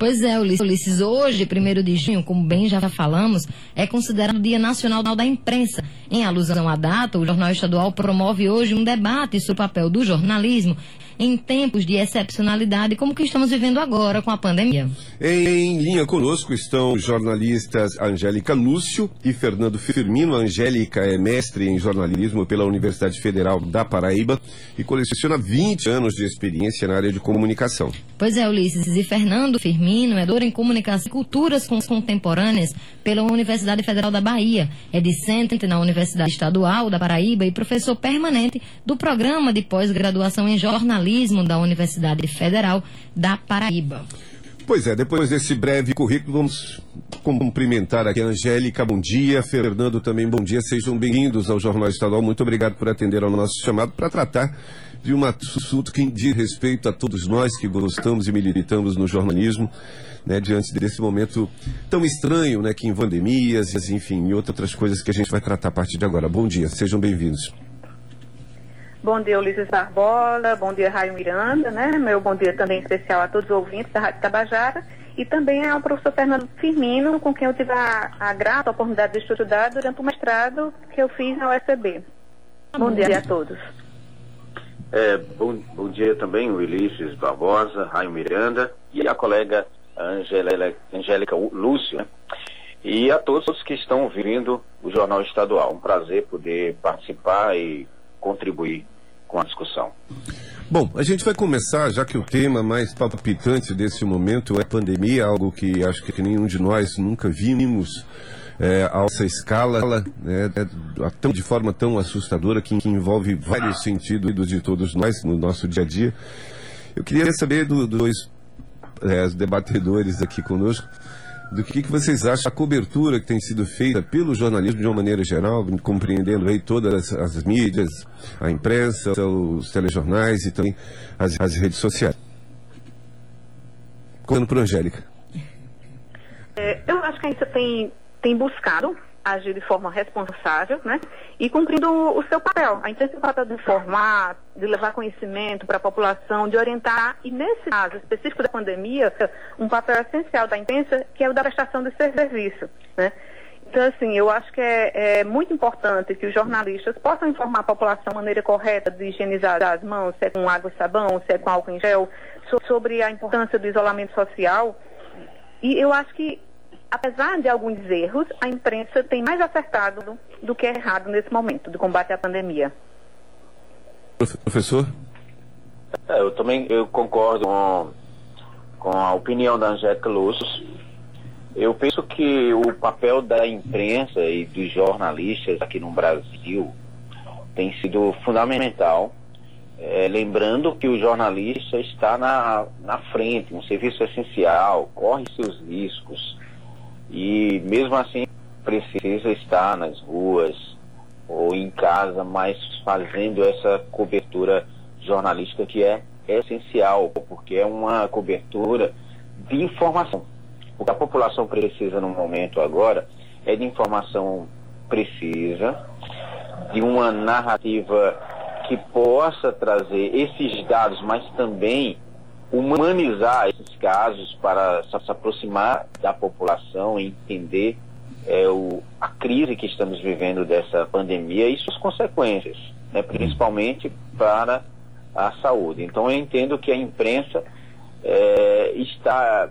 Pois é, Ulisses, hoje, 1 de junho, como bem já falamos, é considerado o Dia Nacional da Imprensa. Em alusão à data, o Jornal Estadual promove hoje um debate sobre o papel do jornalismo em tempos de excepcionalidade como que estamos vivendo agora com a pandemia. Em linha conosco estão os jornalistas Angélica Lúcio e Fernando Firmino. A Angélica é mestre em jornalismo pela Universidade Federal da Paraíba e coleciona 20 anos de experiência na área de comunicação. Pois é, Ulisses. E Fernando Firmino é doutor em comunicação e culturas contemporâneas pela Universidade Federal da Bahia. É discente na Universidade Estadual da Paraíba e professor permanente do programa de pós-graduação em jornalismo jornalismo da Universidade Federal da Paraíba. Pois é, depois desse breve currículo, vamos cumprimentar aqui a Angélica, bom dia, Fernando também, bom dia, sejam bem-vindos ao Jornal Estadual, muito obrigado por atender ao nosso chamado para tratar de um assunto que diz respeito a todos nós que gostamos e militamos no jornalismo, né, diante desse momento tão estranho, né, que em pandemias, enfim, e outras coisas que a gente vai tratar a partir de agora. Bom dia, sejam bem-vindos. Bom dia, Ulisses Barbola. Bom dia, Raio Miranda, né? Meu bom dia também especial a todos os ouvintes da Rádio Tabajara e também ao professor Fernando Firmino, com quem eu tive a, a grata oportunidade de estudar durante o mestrado que eu fiz na USB. Bom dia a todos. É, bom, bom dia também, Ulisses Barbosa, Raio Miranda e a colega Angélica Lúcio, né? E a todos que estão ouvindo o Jornal Estadual. Um prazer poder participar e contribuir com a discussão. Bom, a gente vai começar, já que o tema mais palpitante desse momento é pandemia, algo que acho que nenhum de nós nunca vimos é, a essa escala, né, é, de forma tão assustadora, que, que, envolve vários sentidos de todos nós no nosso dia a dia. Eu queria saber dos do dois é, debatedores aqui conosco, do que, que vocês acham da cobertura que tem sido feita pelo jornalismo de uma maneira geral, compreendendo aí todas as, as mídias, a imprensa, os telejornais e também as, as redes sociais. Contando a Angélica. É, eu acho que a gente tem, tem buscado agir de forma responsável, né? E cumprindo o seu papel. A imprensa trata de informar, de levar conhecimento para a população, de orientar, e nesse caso específico da pandemia, um papel essencial da imprensa, que é o da prestação de serviço, né? Então, assim, eu acho que é, é, muito importante que os jornalistas possam informar a população de maneira correta de higienizar as mãos, se é com água e sabão, se é com álcool em gel, sobre a importância do isolamento social. E eu acho que apesar de alguns erros, a imprensa tem mais acertado do que errado nesse momento do combate à pandemia. Professor? É, eu também eu concordo com, com a opinião da Angélica Lúcio. Eu penso que o papel da imprensa e dos jornalistas aqui no Brasil tem sido fundamental. É, lembrando que o jornalista está na, na frente, um serviço essencial, corre seus riscos, e mesmo assim precisa estar nas ruas ou em casa, mas fazendo essa cobertura jornalística que é essencial, porque é uma cobertura de informação. O que a população precisa no momento agora é de informação precisa, de uma narrativa que possa trazer esses dados, mas também humanizar esses casos para se aproximar da população e entender é, o, a crise que estamos vivendo dessa pandemia e suas consequências, né, principalmente para a saúde. Então eu entendo que a imprensa é, está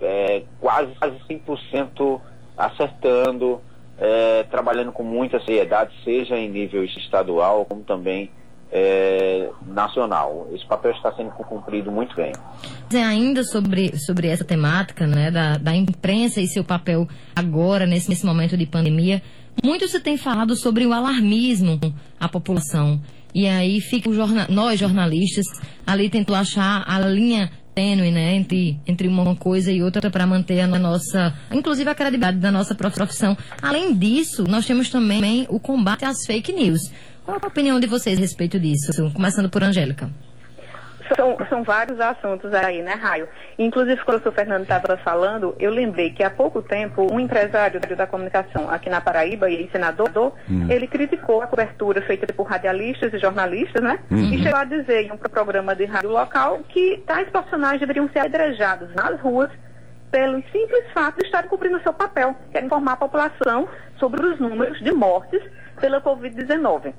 é, quase, quase 100% acertando, é, trabalhando com muita seriedade, seja em nível estadual como também é, nacional. Esse papel está sendo cumprido muito bem. Ainda sobre, sobre essa temática né, da, da imprensa e seu papel agora, nesse, nesse momento de pandemia, muito se tem falado sobre o alarmismo à população. E aí fica jornal, nós, jornalistas, ali tentou achar a linha tênue, né, entre, entre uma coisa e outra para manter a nossa, inclusive a credibilidade da nossa profissão. Além disso, nós temos também o combate às fake news. Qual a opinião de vocês a respeito disso? Começando por Angélica. São, são vários assuntos aí, né, Raio? Inclusive, quando o Fernando estava falando, eu lembrei que há pouco tempo um empresário da comunicação aqui na Paraíba, e senador, hum. ele criticou a cobertura feita por radialistas e jornalistas, né? Uhum. E chegou a dizer em um programa de rádio local que tais profissionais deveriam ser apedrejados nas ruas pelo simples fato de estarem cumprindo o seu papel, que é informar a população sobre os números de mortes pela Covid-19.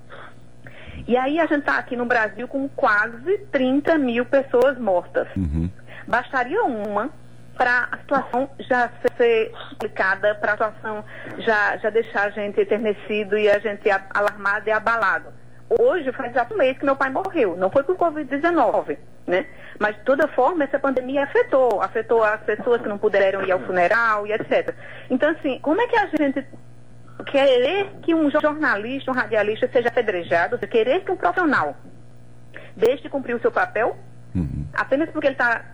E aí a gente está aqui no Brasil com quase 30 mil pessoas mortas. Uhum. Bastaria uma para a situação já ser explicada, para a situação já, já deixar a gente eternecido e a gente alarmado e abalado. Hoje faz exato um mês que meu pai morreu, não foi por Covid-19, né? Mas de toda forma essa pandemia afetou, afetou as pessoas que não puderam ir ao funeral e etc. Então assim, como é que a gente querer que um jornalista, um radialista seja apedrejado, querer que um profissional deixe de cumprir o seu papel, uhum. apenas porque ele está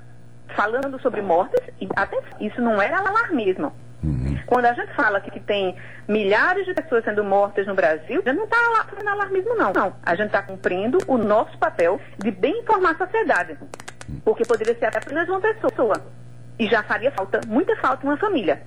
falando sobre mortes, e até isso não era alarmismo. Uhum. Quando a gente fala que, que, tem milhares de pessoas sendo mortas no Brasil, a gente não está fazendo alarmismo, não. Não. A gente está cumprindo o nosso papel de bem informar a sociedade. Porque poderia ser apenas uma pessoa. E já faria falta, muita falta, uma família.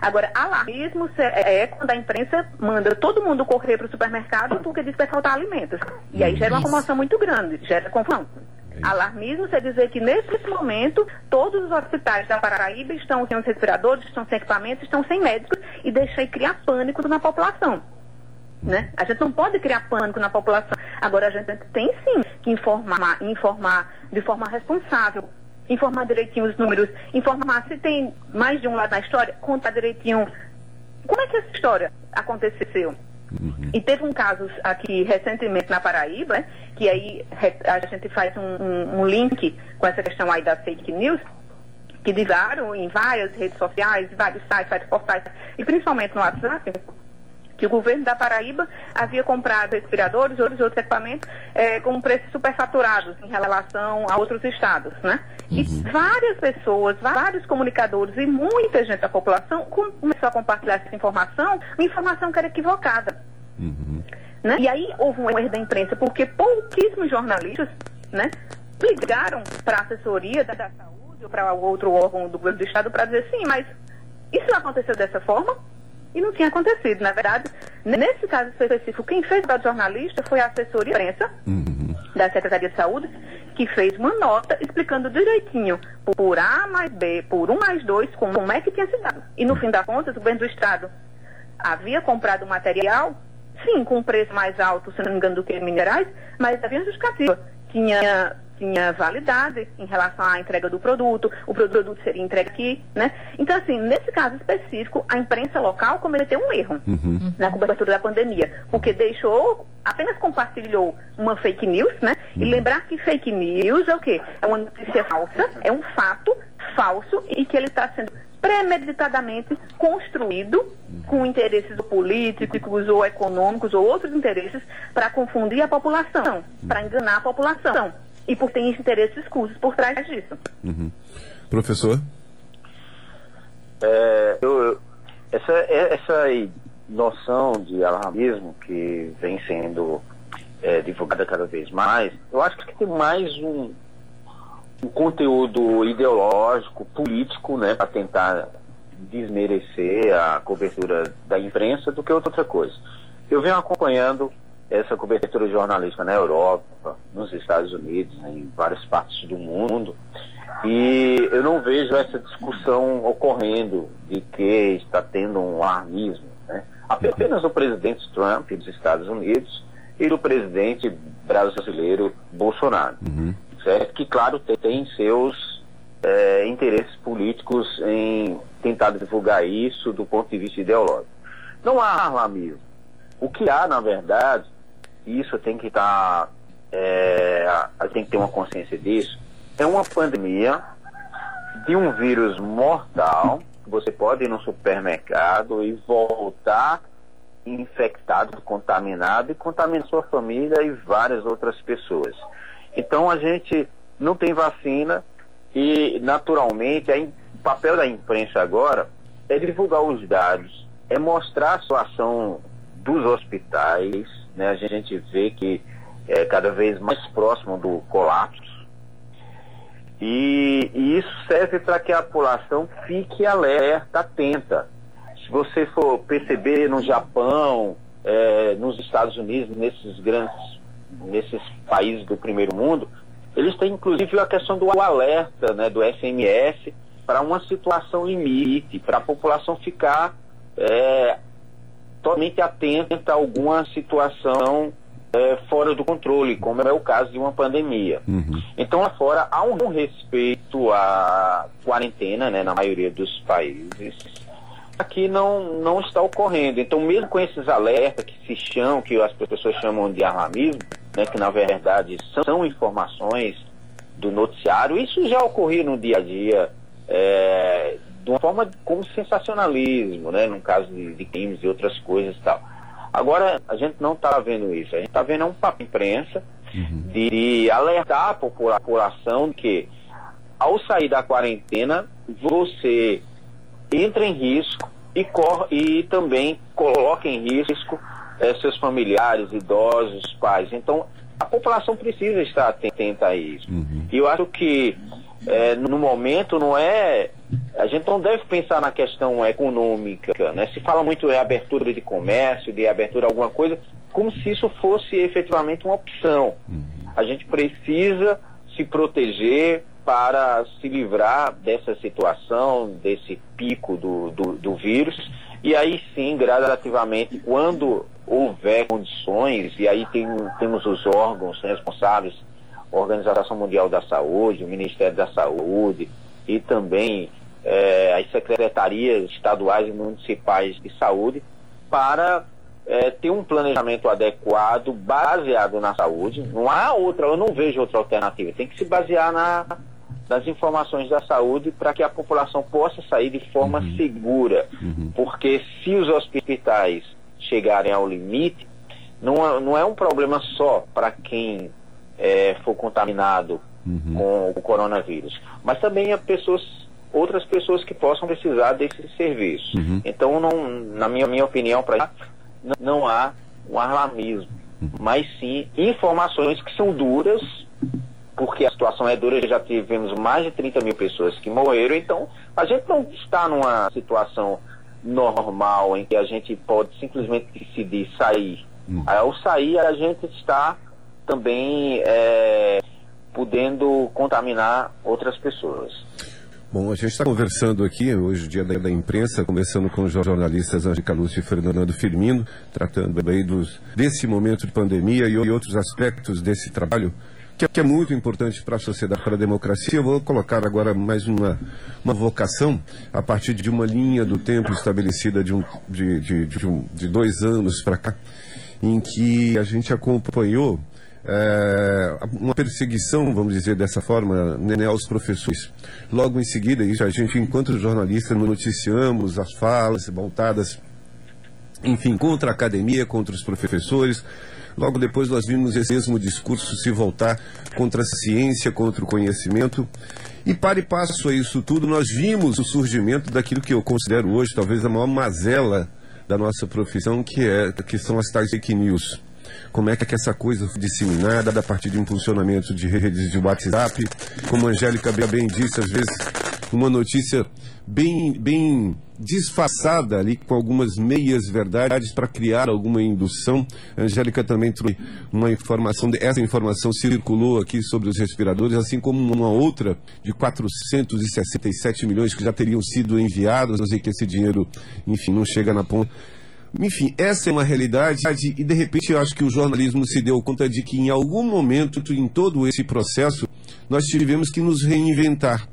Agora, alarmismo é, é quando a imprensa manda todo mundo correr para o supermercado porque diz que vai faltar alimentos. E aí gera uma comoção muito grande, gera confusão. É alarmismo é dizer que nesse momento todos os hospitais da Paraíba estão sem os respiradores, estão sem equipamentos, estão sem médicos e deixar e criar pânico na população. Né? A gente não pode criar pânico na população. Agora a gente tem sim que informar, informar de forma responsável, informar direitinho os números, informar se tem mais de um lado na história, contar direitinho como é que essa história aconteceu. Uhum. E teve um caso aqui recentemente na Paraíba, né, que aí a gente faz um, um, um, link com essa questão aí da fake news, que divulgaram em várias redes sociais, vários sites, sites portais, e principalmente no WhatsApp, que o governo da Paraíba havia comprado respiradores e outros, outros equipamentos é, com preços superfaturados em relação a outros estados, né? Uhum. E várias pessoas, vários comunicadores e muita gente da população começou a compartilhar essa informação, uma informação que era equivocada. Uhum. Né? E aí houve um erro da imprensa, porque pouquíssimos jornalistas né, ligaram para a assessoria da, da saúde ou para outro órgão do governo do estado para dizer sim, mas isso aconteceu dessa forma? E não tinha acontecido. Na verdade, nesse caso específico, quem fez o jornalista foi a assessoria de imprensa uhum. da Secretaria de Saúde, que fez uma nota explicando direitinho, por A mais B, por 1 mais 2, como é que tinha se dado. E no fim das contas, o governo do Estado havia comprado material, sim, com um preço mais alto, se não me engano, do que minerais, mas havia justificativa. Tinha tinha validade em relação à entrega do produto, o produto seria entregue aqui, né? Então, assim, nesse caso específico, a imprensa local cometeu um erro uhum. na cobertura da pandemia, porque deixou, apenas compartilhou uma fake news, né? Uhum. E lembrar que fake news é o quê? É uma notícia falsa, é um fato falso e que ele está sendo premeditadamente construído com interesses políticos ou econômicos ou outros interesses para confundir a população, para enganar a população e por ter interesses escusos por trás disso. Uhum. Professor? É, eu, essa, essa noção de alarmismo que vem sendo é, divulgada cada vez mais, eu acho que tem mais um, um conteúdo ideológico, político, né, para tentar desmerecer a cobertura da imprensa do que outra coisa. Eu venho acompanhando essa cobertura jornalística na Europa, nos Estados Unidos, em várias partes do mundo. E eu não vejo essa discussão ocorrendo de que está tendo um alarmismo. Né? Apenas o presidente Trump dos Estados Unidos e o presidente brasileiro Bolsonaro. Uhum. Certo? Que, claro, tem seus é, interesses políticos em tentar divulgar isso do ponto de vista ideológico. Não há alarmismo. O que há, na verdade, isso tem que estar, tá, é, tem que ter uma consciência disso, é uma pandemia de um vírus mortal, você pode ir no supermercado e voltar infectado, contaminado e contaminar sua família e várias outras pessoas. Então a gente não tem vacina e naturalmente o papel da imprensa agora é divulgar os dados, é mostrar a situação dos hospitais, né, a gente vê que é cada vez mais próximo do colapso, E, e isso serve para que a população fique alerta, atenta. Se você for perceber no Japão, é, nos Estados Unidos, nesses grandes, nesses países do primeiro mundo, eles têm inclusive a questão do alerta, né, do SMS, para uma situação limite, para a população ficar é, totalmente atenta a alguma situação é, fora do controle, como é o caso de uma pandemia. Uhum. Então, lá fora, há um respeito à quarentena, né, na maioria dos países. Aqui não, não está ocorrendo. Então, mesmo com esses alertas que se chamam, que as pessoas chamam de alarmismo, né, que na verdade são, informações do noticiário, isso já ocorria no dia a dia, é, de uma forma como sensacionalismo, né, no caso de, de crimes e outras coisas e tal. Agora, a gente não está vendo isso. A gente está vendo um papo imprensa uhum. de alertar a população que, ao sair da quarentena, você entra em risco e, corre, e também coloca em risco é, seus familiares, idosos, pais. Então, a população precisa estar atenta a isso. Uhum. E eu acho que, é, no momento, não é a gente não deve pensar na questão econômica, né? Se fala muito de abertura de comércio, de abertura de alguma coisa, como se isso fosse efetivamente uma opção. Uhum. A gente precisa se proteger para se livrar dessa situação, desse pico do, do, do vírus, e aí sim, gradativamente, quando houver condições, e aí tem, temos os órgãos responsáveis, a Organização Mundial da Saúde, o Ministério da Saúde, e também é, as secretarias estaduais e municipais de saúde para é, ter um planejamento adequado, baseado na saúde. Não há outra, eu não vejo outra alternativa. Tem que se basear na, nas informações da saúde para que a população possa sair de forma uhum. segura. Uhum. Porque se os hospitais chegarem ao limite, não, não é um problema só para quem é, for contaminado uhum. com o coronavírus, mas também a pessoas, outras pessoas que possam precisar desse serviço. Uhum. Então, não, na minha, minha opinião, para não há um alarmismo, uhum. mas sim informações que são duras, porque a situação é dura, já tivemos mais de 30 mil pessoas que morreram, então a gente não está numa situação normal em que a gente pode simplesmente decidir sair. Uhum. Ao sair, a gente está também é, podendo contaminar outras pessoas. Bom, a gente está conversando aqui, hoje, dia da, imprensa, começando com os jornalistas Angélica Lúcia e Fernando Firmino, tratando aí dos, desse momento de pandemia e, e outros aspectos desse trabalho, que, que é muito importante para a sociedade, para a democracia. Eu vou colocar agora mais uma, uma vocação, a partir de uma linha do tempo estabelecida de, um, de, de, de, um, de dois anos para cá, em que a gente acompanhou é, uma perseguição, vamos dizer dessa forma, né, aos professores. Logo em seguida, isso a gente, enquanto jornalista, noticiamos as falas voltadas, enfim, contra a academia, contra os professores. Logo depois nós vimos esse mesmo discurso se voltar contra a ciência, contra o conhecimento. E para e passo a isso tudo, nós vimos o surgimento daquilo que eu considero hoje talvez a maior mazela da nossa profissão, que, é, que são as tais fake news como é que essa coisa foi disseminada a partir de um funcionamento de redes de WhatsApp. Como a Angélica bem disse, às vezes uma notícia bem, bem disfarçada ali com algumas meias verdades para criar alguma indução. A Angélica também trouxe uma informação, essa informação circulou aqui sobre os respiradores, assim como uma outra de 467 milhões que já teriam sido enviados, sei que esse dinheiro, enfim, não chega na ponta. Enfim, essa é uma realidade e de repente eu acho que o jornalismo se deu conta de que em algum momento, em todo esse processo, nós tivemos que nos reinventar.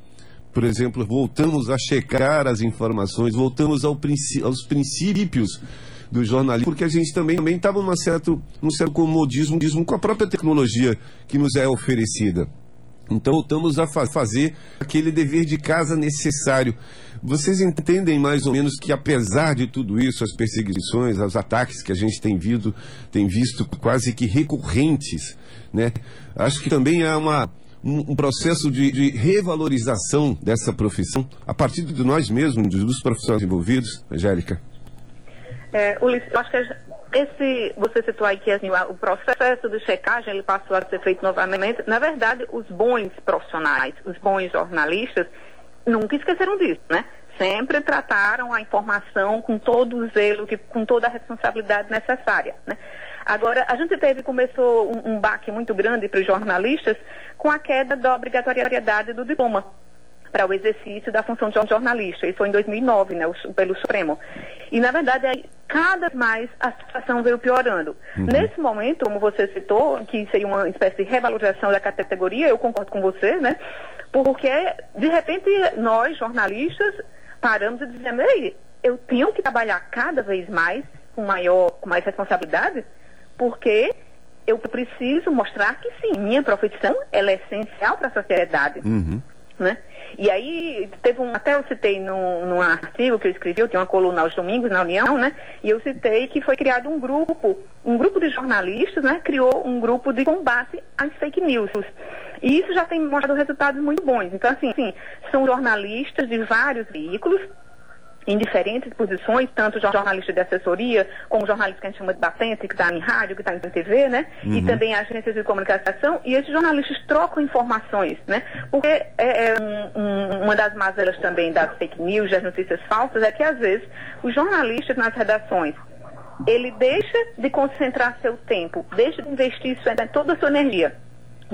Por exemplo, voltamos a checar as informações, voltamos ao aos princípios do jornalismo, porque a gente também estava num certo, num certo comodismo com a própria tecnologia que nos é oferecida. Então voltamos a fa fazer aquele dever de casa necessário. Vocês entendem mais ou menos que apesar de tudo isso, as perseguições, os ataques que a gente tem visto, tem visto quase que recorrentes, né? Acho que também há uma, um, um processo de, de, revalorização dessa profissão a partir de nós mesmos, dos profissionais envolvidos, Angélica. É, Ulisses, eu acho que esse, você citou aí que assim, o processo de checagem ele passou a ser feito novamente. Na verdade, os bons profissionais, os bons jornalistas, nunca esqueceram disso, né? Sempre trataram a informação com todo o zelo, com toda a responsabilidade necessária, né? Agora, a gente teve, começou um, um baque muito grande para os jornalistas com a queda da obrigatoriedade do diploma para o exercício da função de jornalista. Isso foi em 2009, né, pelo Supremo. E, na verdade, aí, cada vez mais a situação veio piorando. Uhum. Nesse momento, como você citou, que seria uma espécie de revalorização da categoria, eu concordo com você, né? Porque, de repente, nós, jornalistas, paramos e dizemos, ei, eu tenho que trabalhar cada vez mais, com maior, com mais responsabilidade, porque eu preciso mostrar que sim, minha profissão ela é essencial para a sociedade. Uhum. Né? E aí, teve um, até eu citei num, num artigo que eu escrevi, eu tenho uma coluna aos domingos na União, né? E eu citei que foi criado um grupo, um grupo de jornalistas, né? Criou um grupo de combate às fake news. E isso já tem mostrado resultados muito bons. Então, assim, assim são jornalistas de vários veículos, em diferentes posições, tanto jornalista de assessoria, como jornalista que a gente chama de batente, que está em rádio, que está em TV, né? Uhum. E também agências de comunicação. E esses jornalistas trocam informações, né? Porque é, é um, um, uma das mazelas também das fake news, das notícias falsas, é que às vezes os jornalistas nas redações ele deixa de concentrar seu tempo, deixa de investir toda a sua energia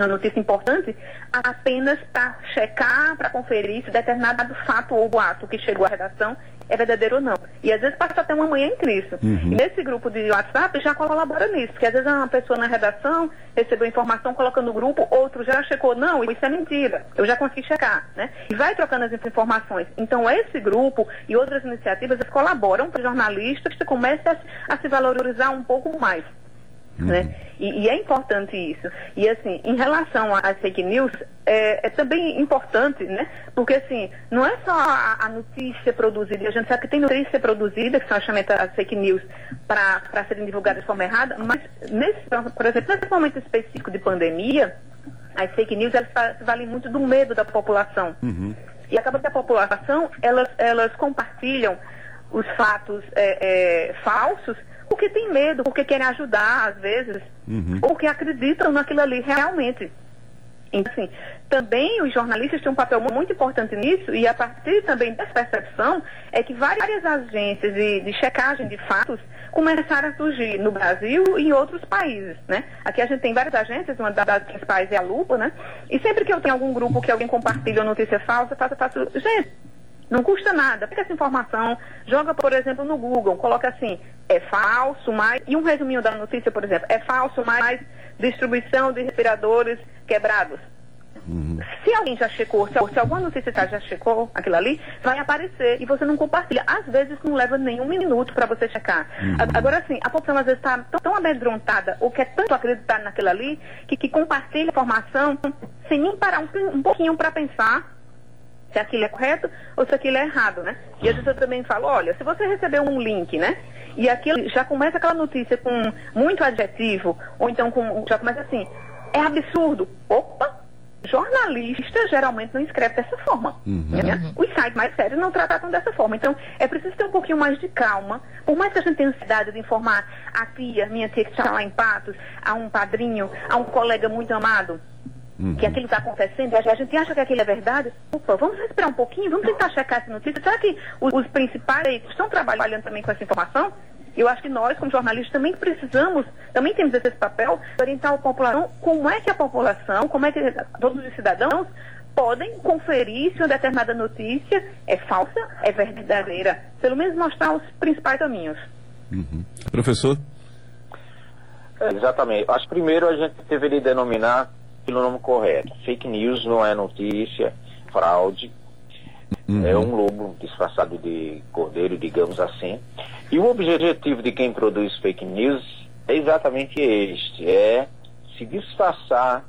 uma notícia importante, apenas para checar, para conferir se determinado fato ou boato que chegou à redação é verdadeiro ou não. E às vezes passa até uma manhã em Cristo. Uhum. E nesse grupo de WhatsApp já colabora nisso, porque às vezes uma pessoa na redação recebeu informação, coloca no grupo, outro já checou, não, isso é mentira, eu já consegui checar, né? E vai trocando as informações. Então esse grupo e outras iniciativas colaboram para jornalistas que comecem a, a se valorizar um pouco mais. Né? Uhum. E, e, é importante isso. E assim, em relação às fake news, é, é, também importante, né? Porque assim, não é só a, a, notícia produzida, a gente sabe que tem notícia produzida, que são chamadas fake news, para serem divulgadas de forma errada, mas nesse, por exemplo, nesse momento específico de pandemia, as fake news elas valem muito do medo da população. Uhum. E acaba que a população, elas, elas compartilham os fatos é, é, falsos porque tem medo, porque querem ajudar, às vezes, uhum. ou que acreditam naquilo ali realmente. Então, assim, também os jornalistas têm um papel muito importante nisso, e a partir também dessa percepção é que várias agências de, de checagem de fatos começaram a surgir no Brasil e em outros países, né? Aqui a gente tem várias agências, uma das principais é a Lupa, né? E sempre que eu tenho algum grupo que alguém compartilha uma notícia falsa, eu faço, faço, gente, não custa nada. Pega essa informação, joga, por exemplo, no Google, coloca assim, é falso, mais. E um resuminho da notícia, por exemplo, é falso, mais distribuição de respiradores quebrados. Uhum. Se alguém já checou, se, se alguma notícia já checou aquilo ali, vai aparecer e você não compartilha. Às vezes não leva nenhum minuto para você checar. Uhum. Agora, assim, a população às vezes está tão, tão amedrontada ou quer tanto acreditar naquilo ali que, que compartilha informação sem nem parar um, um pouquinho para pensar se aquilo é correto ou se aquilo é errado, né? E às vezes eu também falo, olha, se você receber um link, né? E aquilo já começa aquela notícia com muito adjetivo, ou então com, já começa assim, é absurdo. Opa! Jornalista geralmente não escreve dessa forma. Uhum. Né? Os sites mais sérios não tratam dessa forma. Então, é preciso ter um pouquinho mais de calma. Por mais que a gente tenha ansiedade de informar a tia, minha tia que está lá em Patos, a um padrinho, a um colega muito amado, uhum. que aquilo está acontecendo, a gente acha que aquilo é verdade. Opa, vamos respirar um pouquinho, vamos tentar checar essa notícia. Será que os, os principais estão trabalhando também com essa informação? Eu acho que nós, como jornalistas, também precisamos, também temos esse papel de orientar a população como é que a população, como é que todos os cidadãos podem conferir se uma determinada notícia é falsa, é verdadeira. Pelo menos mostrar os principais caminhos. Uhum. Professor? É, exatamente. Acho que primeiro a gente deveria denominar pelo nome correto. Fake news não é notícia, fraude. Uhum. É um lobo disfarçado de cordeiro, digamos assim. E o objetivo de quem produz fake news é exatamente este: é se disfarçar,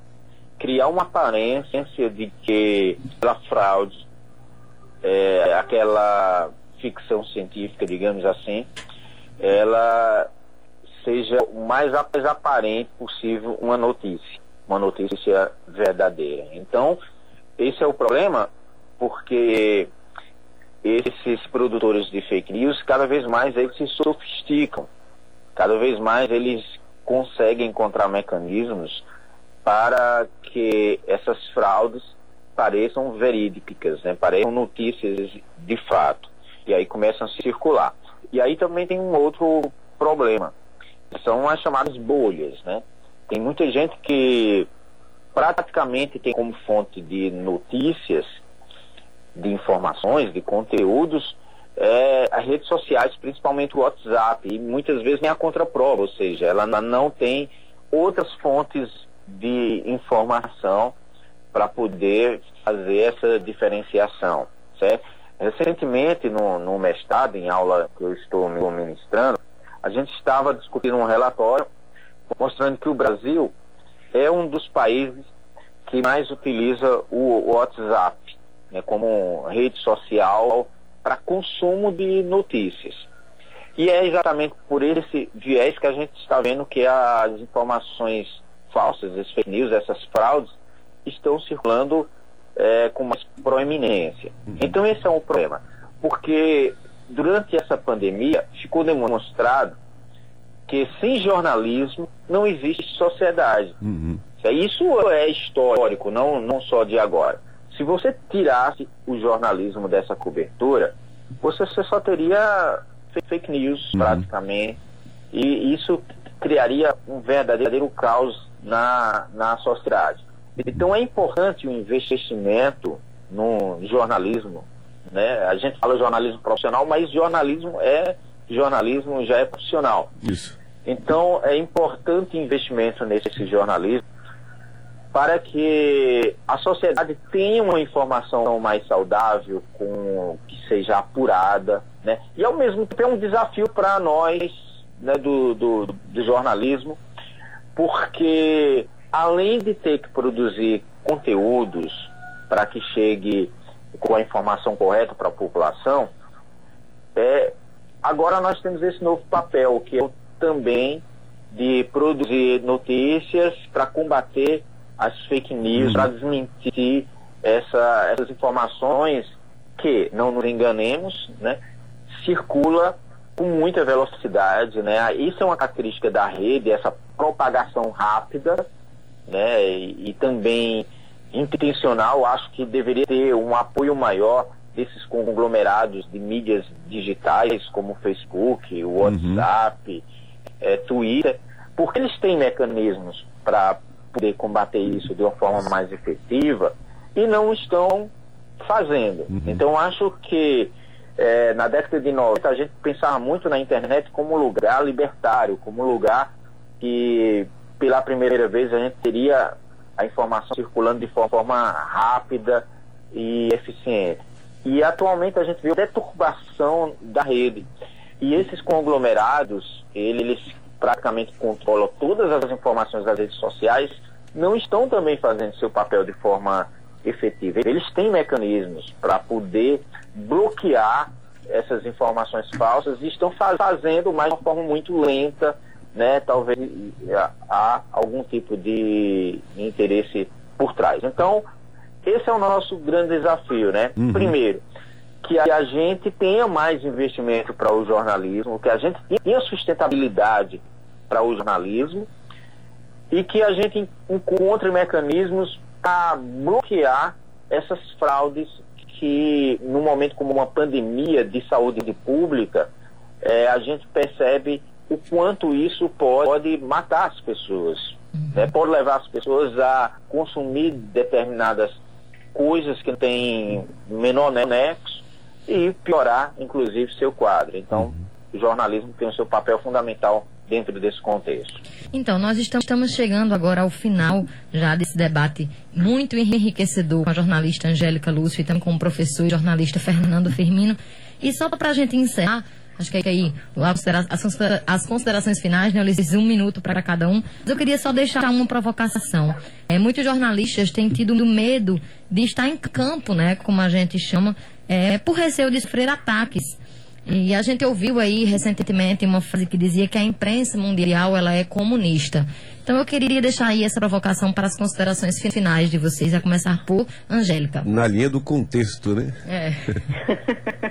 criar uma aparência de que aquela fraude, é, aquela ficção científica, digamos assim, ela seja o mais aparente possível uma notícia uma notícia verdadeira. Então, esse é o problema, porque esses produtores de fake news, cada vez mais eles se sofisticam, cada vez mais eles conseguem encontrar mecanismos para que essas fraudes pareçam verídicas, né? pareçam notícias de fato. E aí começam a circular. E aí também tem um outro problema, são as chamadas bolhas. Né? Tem muita gente que praticamente tem como fonte de notícias, de informações, de conteúdos, é, as redes sociais, principalmente o WhatsApp, e muitas vezes nem a contraprova, ou seja, ela não tem outras fontes de informação para poder fazer essa diferenciação, certo? Recentemente, no, no mestrado, em aula que eu estou ministrando, a gente estava discutindo um relatório mostrando que o Brasil é um dos países que mais utiliza o WhatsApp né, como rede social para consumo de notícias. E é exatamente por esse viés que a gente está vendo que as informações falsas, as fake news, essas fraudes, estão circulando é, com mais proeminência. Uhum. Então esse é um problema, porque durante essa pandemia ficou demonstrado que sem jornalismo não existe sociedade. Uhum. Isso é histórico, não, não só de agora. Se você tirasse o jornalismo dessa cobertura, você só teria fake news uhum. praticamente. E isso criaria um verdadeiro caos na, na sociedade. Então é importante o investimento no jornalismo. Né? A gente fala jornalismo profissional, mas jornalismo é jornalismo já é profissional. Isso. Então, é importante investimento nesse jornalismo para que a sociedade tenha uma informação mais saudável, com, que seja apurada, né? E ao mesmo tempo é um desafio para nós né, do, do, do jornalismo, porque além de ter que produzir conteúdos para que chegue com a informação correta para a população, é, agora nós temos esse novo papel, que é também de produzir notícias para combater as fake news, uhum. para desmentir essa, essas informações que, não nos enganemos, né, circula com muita velocidade, né? Isso é uma característica da rede, essa propagação rápida, né? E, e também intencional, acho que deveria ter um apoio maior desses conglomerados de mídias digitais como o Facebook, o uhum. WhatsApp, uhum é, Twitter, porque eles têm mecanismos para poder combater isso de uma forma mais efetiva e não estão fazendo. Uhum. Então, acho que é, na década de 90 a gente pensava muito na internet como lugar libertário, como lugar que pela primeira vez a gente teria a informação circulando de forma rápida e eficiente. E atualmente a gente vê a deturbação da rede. E esses conglomerados, eles praticamente controlam todas as informações das redes sociais, não estão também fazendo seu papel de forma efetiva. Eles têm mecanismos para poder bloquear essas informações falsas e estão fazendo, mas de uma forma muito lenta, né? Talvez há algum tipo de interesse por trás. Então, esse é o nosso grande desafio, né? Uhum. Primeiro, que a gente tenha mais investimento para o jornalismo, que a gente tenha sustentabilidade para o jornalismo e que a gente encontre mecanismos para bloquear essas fraudes que, num momento como uma pandemia de saúde pública, é, a gente percebe o quanto isso pode matar as pessoas. Uhum. Né? Pode levar as pessoas a consumir determinadas coisas que têm menor nexo e piorar, inclusive, seu quadro. Então, uhum. o jornalismo tem o seu papel fundamental dentro desse contexto. Então, nós estamos chegando agora ao final já desse debate muito enriquecedor com a jornalista Angélica Lúcio e também com o professor e jornalista Fernando Firmino. E só para a gente encerrar, acho que é aí as considerações finais, né? Eu lhes um minuto para cada um. Mas eu queria só deixar uma provocação. É, muitos jornalistas têm tido medo de estar em campo, né? Como a gente chama, é, por receio de sofrer ataques. E a gente ouviu aí recentemente uma frase que dizia que a imprensa mundial ela é comunista. Então eu queria deixar aí essa provocação para as considerações finais de vocês, a começar por Angélica. Na linha do contexto, né? É.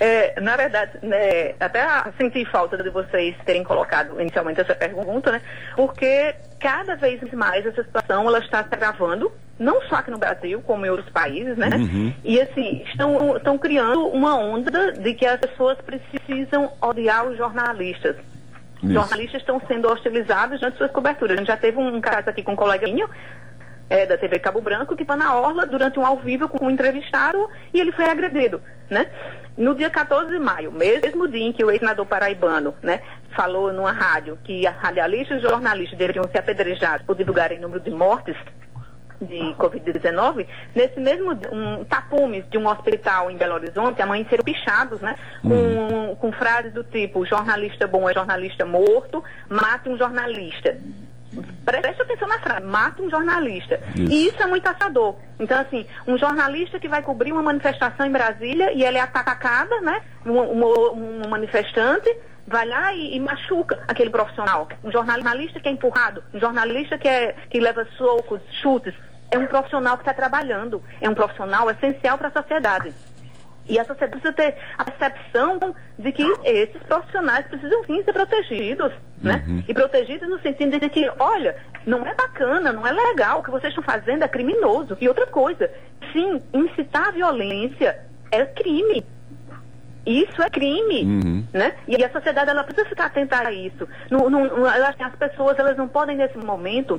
É, na verdade, né, até senti falta de vocês terem colocado inicialmente essa pergunta, né? Porque cada vez mais essa situação ela está se agravando, não só aqui no Brasil, como em outros países, né? Uhum. E assim, estão, estão criando uma onda de que as pessoas precisam odiar os jornalistas. Isso. Jornalistas estão sendo hostilizados durante suas coberturas. A gente já teve um caso aqui com um coleguinha é, da TV Cabo Branco que foi na Orla durante um ao vivo com um entrevistado e ele foi agredido, né? No dia 14 de maio, mesmo dia em que o ex-senador paraibano, né, falou numa rádio que radialistas e jornalistas deveriam ser apedrejados por divulgarem número de mortes de Covid-19, nesse mesmo um, tapumes de um hospital em Belo Horizonte amanheceram pichados, né? Com, hum. com frases do tipo, jornalista bom é jornalista morto, mate um jornalista. Preste atenção na frase, mata um jornalista. Isso. E isso é muito assustador. Então, assim, um jornalista que vai cobrir uma manifestação em Brasília e ele é atacada, né? Um, um, um manifestante vai lá e, e, machuca aquele profissional. Um jornalista que é empurrado, um jornalista que, é, que leva socos, chutes. É um profissional que está trabalhando. É um profissional essencial para a sociedade. E a sociedade precisa ter a percepção de que esses profissionais precisam sim ser protegidos, né? Uhum. E protegidos no sentido de que, olha, não é bacana, não é legal, o que vocês estão fazendo é criminoso. E outra coisa, sim, incitar a violência é crime. Isso é crime, uhum. né? E a sociedade ela precisa ficar atenta a isso. Não, não, as pessoas elas não podem nesse momento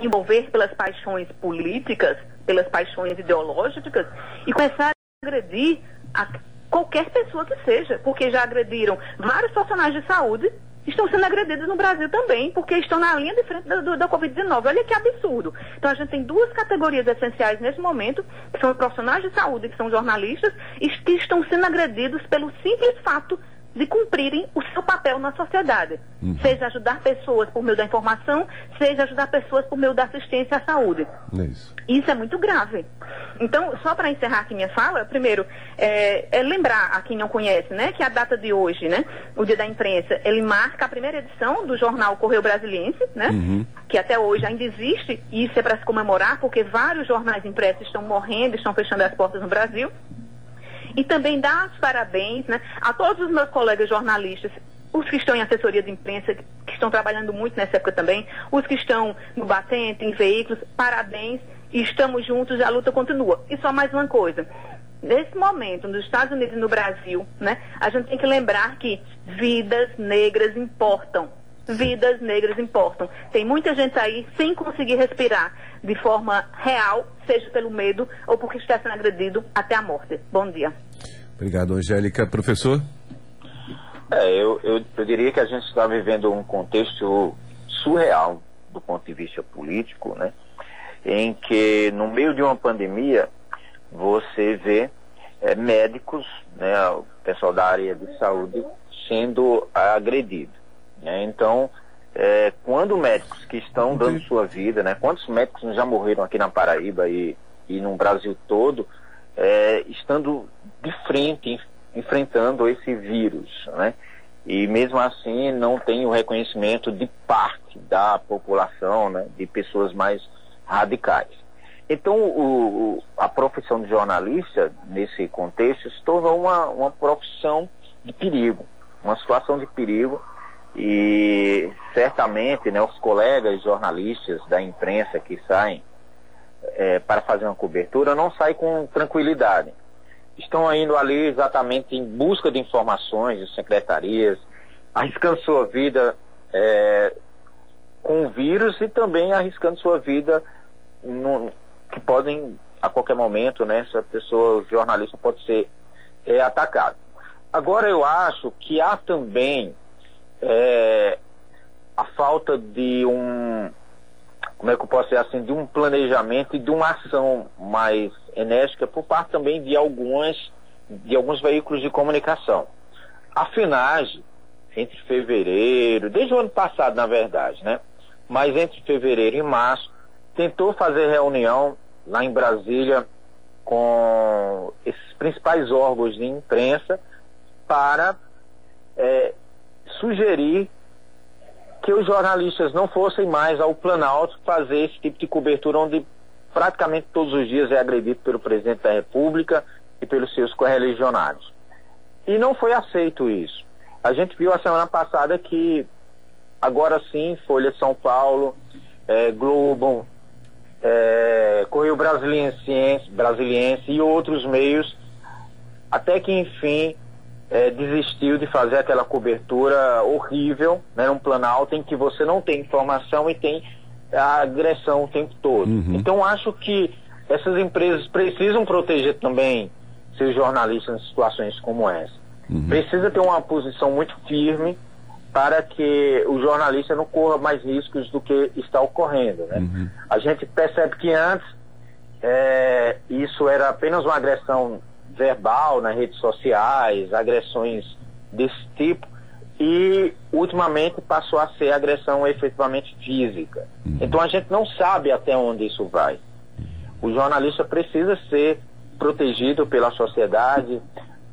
se envolver pelas paixões políticas, pelas paixões ideológicas e começar agredir a qualquer pessoa que seja, porque já agrediram vários profissionais de saúde, estão sendo agredidos no Brasil também, porque estão na linha de frente da, da Covid-19. Olha que absurdo. Então a gente tem duas categorias essenciais nesse momento, que são os profissionais de saúde, que são jornalistas, e que estão sendo agredidos pelo simples fato de cumprirem o seu papel na sociedade. Uhum. Seja ajudar pessoas por meio da informação, seja ajudar pessoas por meio da assistência à saúde. É isso. isso. é muito grave. Então, só para encerrar aqui minha fala, primeiro, é, é, lembrar a quem não conhece, né, que a data de hoje, né, o Dia da Imprensa, ele marca a primeira edição do jornal Correio Brasiliense, né, uhum. que até hoje ainda existe, e isso é para se comemorar, porque vários jornais impressos estão morrendo, estão fechando as portas no Brasil. E também dar os parabéns né, a todos os meus colegas jornalistas, os que estão em assessoria de imprensa, que estão trabalhando muito nessa época também, os que estão no batente, em veículos, parabéns, estamos juntos, a luta continua. E só mais uma coisa. Nesse momento, nos Estados Unidos e no Brasil, né, a gente tem que lembrar que vidas negras importam. Vidas negras importam. Tem muita gente aí sem conseguir respirar de forma real, seja pelo medo ou porque está sendo agredido até a morte. Bom dia. Obrigado, Angélica. Professor? É, eu, eu, eu diria que a gente está vivendo um contexto surreal do ponto de vista político, né? Em que no meio de uma pandemia você vê é, médicos, né, o pessoal da área de saúde sendo agredido. Né? Então, é, quando médicos que estão dando sua vida, né? Quantos médicos já morreram aqui na Paraíba e, e no Brasil todo, é, estando de frente, enfrentando esse vírus, né? E mesmo assim não tem o reconhecimento de parte da população, né? De pessoas mais radicais. Então, o, a profissão de jornalista, nesse contexto, se tornou uma, uma profissão de perigo, uma situação de perigo e certamente né, os colegas jornalistas da imprensa que saem é, para fazer uma cobertura não saem com tranquilidade. Estão indo ali exatamente em busca de informações de secretarias, arriscando sua vida é, com o vírus e também arriscando sua vida no, que podem a qualquer momento, né, essa pessoa, jornalista pode ser é, atacado. Agora eu acho que há também é, a falta de um, como é que eu posso dizer assim, de um planejamento e de uma ação mais enérgica por parte também de algumas, de alguns veículos de comunicação. A FINAGE, entre fevereiro, desde o ano passado, na verdade, né? Mas entre fevereiro e março, tentou fazer reunião lá em Brasília com esses principais órgãos de imprensa para é, sugerir que os jornalistas não fossem mais ao Planalto fazer esse tipo de cobertura onde praticamente todos os dias é agredido pelo presidente da República e pelos seus correligionários. e não foi aceito isso. A gente viu a semana passada que agora sim, Folha de São Paulo, é, Globo, é, Correio Brasiliense, Brasiliense e outros meios, até que enfim é, desistiu de fazer aquela cobertura horrível, né, um planalto em que você não tem informação e tem a agressão o tempo todo. Uhum. Então acho que essas empresas precisam proteger também seus jornalistas em situações como essa. Uhum. Precisa ter uma posição muito firme para que o jornalista não corra mais riscos do que está ocorrendo. Né? Uhum. A gente percebe que antes é, isso era apenas uma agressão verbal nas redes sociais, agressões desse tipo, e ultimamente passou a ser agressão efetivamente física. Uhum. Então a gente não sabe até onde isso vai. O jornalista precisa ser protegido pela sociedade,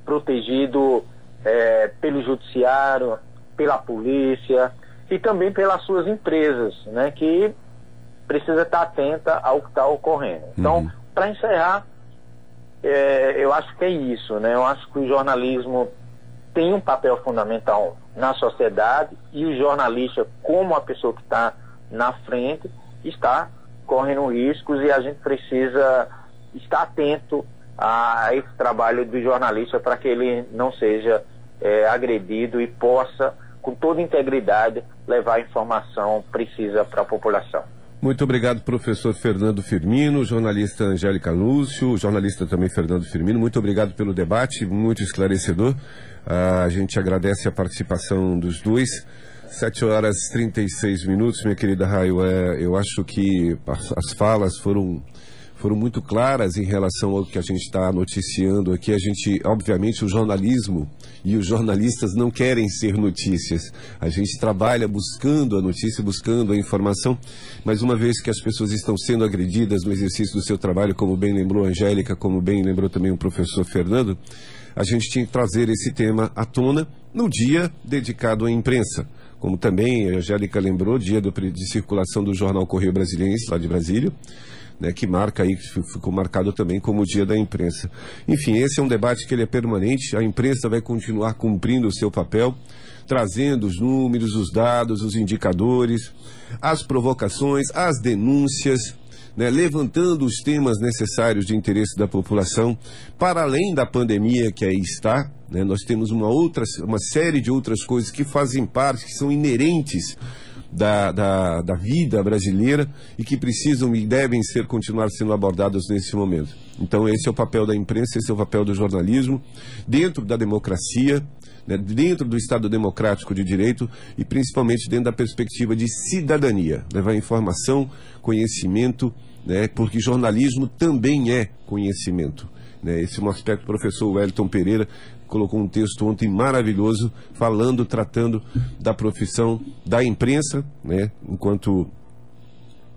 protegido é, pelo judiciário, pela polícia e também pelas suas empresas, né, que precisa estar atenta ao que está ocorrendo. Então, uhum. para encerrar, é, eu acho que é isso, né? Eu acho que o jornalismo tem um papel fundamental na sociedade e o jornalista, como a pessoa que está na frente, está correndo riscos e a gente precisa estar atento a esse trabalho do jornalista para que ele não seja é, agredido e possa com toda integridade, levar a informação precisa para a população. Muito obrigado, professor Fernando Firmino, jornalista Angélica Lúcio, jornalista também Fernando Firmino. Muito obrigado pelo debate, muito esclarecedor. Uh, a gente agradece a participação dos dois. 7 horas e 36 minutos, minha querida Raio. É, eu acho que as falas foram foram muito claras em relação ao que a gente está noticiando aqui. A gente, obviamente, o jornalismo e os jornalistas não querem ser notícias. A gente trabalha buscando a notícia, buscando a informação, mas uma vez que as pessoas estão sendo agredidas no exercício do seu trabalho, como bem lembrou a Angélica, como bem lembrou também o professor Fernando, a gente tinha que trazer esse tema à tona no dia dedicado à imprensa. Como também a Angélica lembrou, dia de circulação do jornal Correio Brasiliense, lá de Brasília né, que marca aí, ficou marcado também como o dia da imprensa. Enfim, esse é um debate que ele é permanente, a imprensa vai continuar cumprindo o seu papel, trazendo os números, os dados, os indicadores, as provocações, as denúncias, né, levantando os temas necessários de interesse da população, para além da pandemia que aí está, né, nós temos uma outra, uma série de outras coisas que fazem parte, que são inerentes da, da, da vida brasileira e que precisam e devem ser continuar sendo abordados nesse momento. Então esse é o papel da imprensa, esse é o papel do jornalismo dentro da democracia, né, dentro do Estado democrático de direito e principalmente dentro da perspectiva de cidadania, levar informação, conhecimento, né, porque jornalismo também é conhecimento. Né? Esse é um aspecto o professor Wellington Pereira colocou um texto ontem maravilhoso, falando, tratando da profissão da imprensa, né? enquanto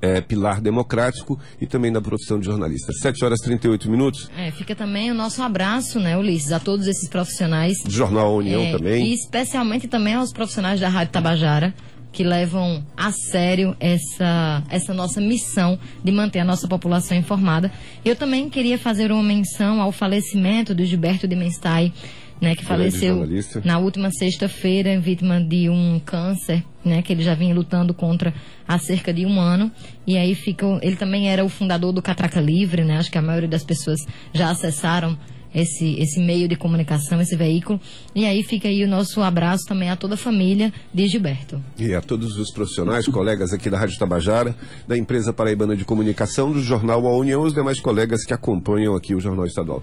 é, pilar democrático e também da profissão de jornalista. 7 horas e 38 minutos. É, fica também o nosso abraço, né, Ulisses, a todos esses profissionais. Do Jornal União é, também. E especialmente também aos profissionais da Rádio Tabajara, que levam a sério essa, essa nossa missão de manter a nossa população informada. Eu também queria fazer uma menção ao falecimento do Gilberto de Menstai, né, que faleceu na última sexta-feira, vítima de um câncer, né, que ele já vinha lutando contra há cerca de um ano. E aí fica, ele também era o fundador do Catraca Livre, né? Acho que a maioria das pessoas já acessaram esse, esse meio de comunicação, esse veículo. E aí fica aí o nosso abraço também a toda a família de Gilberto. E a todos os profissionais, colegas aqui da Rádio Tabajara, da empresa paraibana de comunicação, do jornal A União, os demais colegas que acompanham aqui o Jornal Estadual.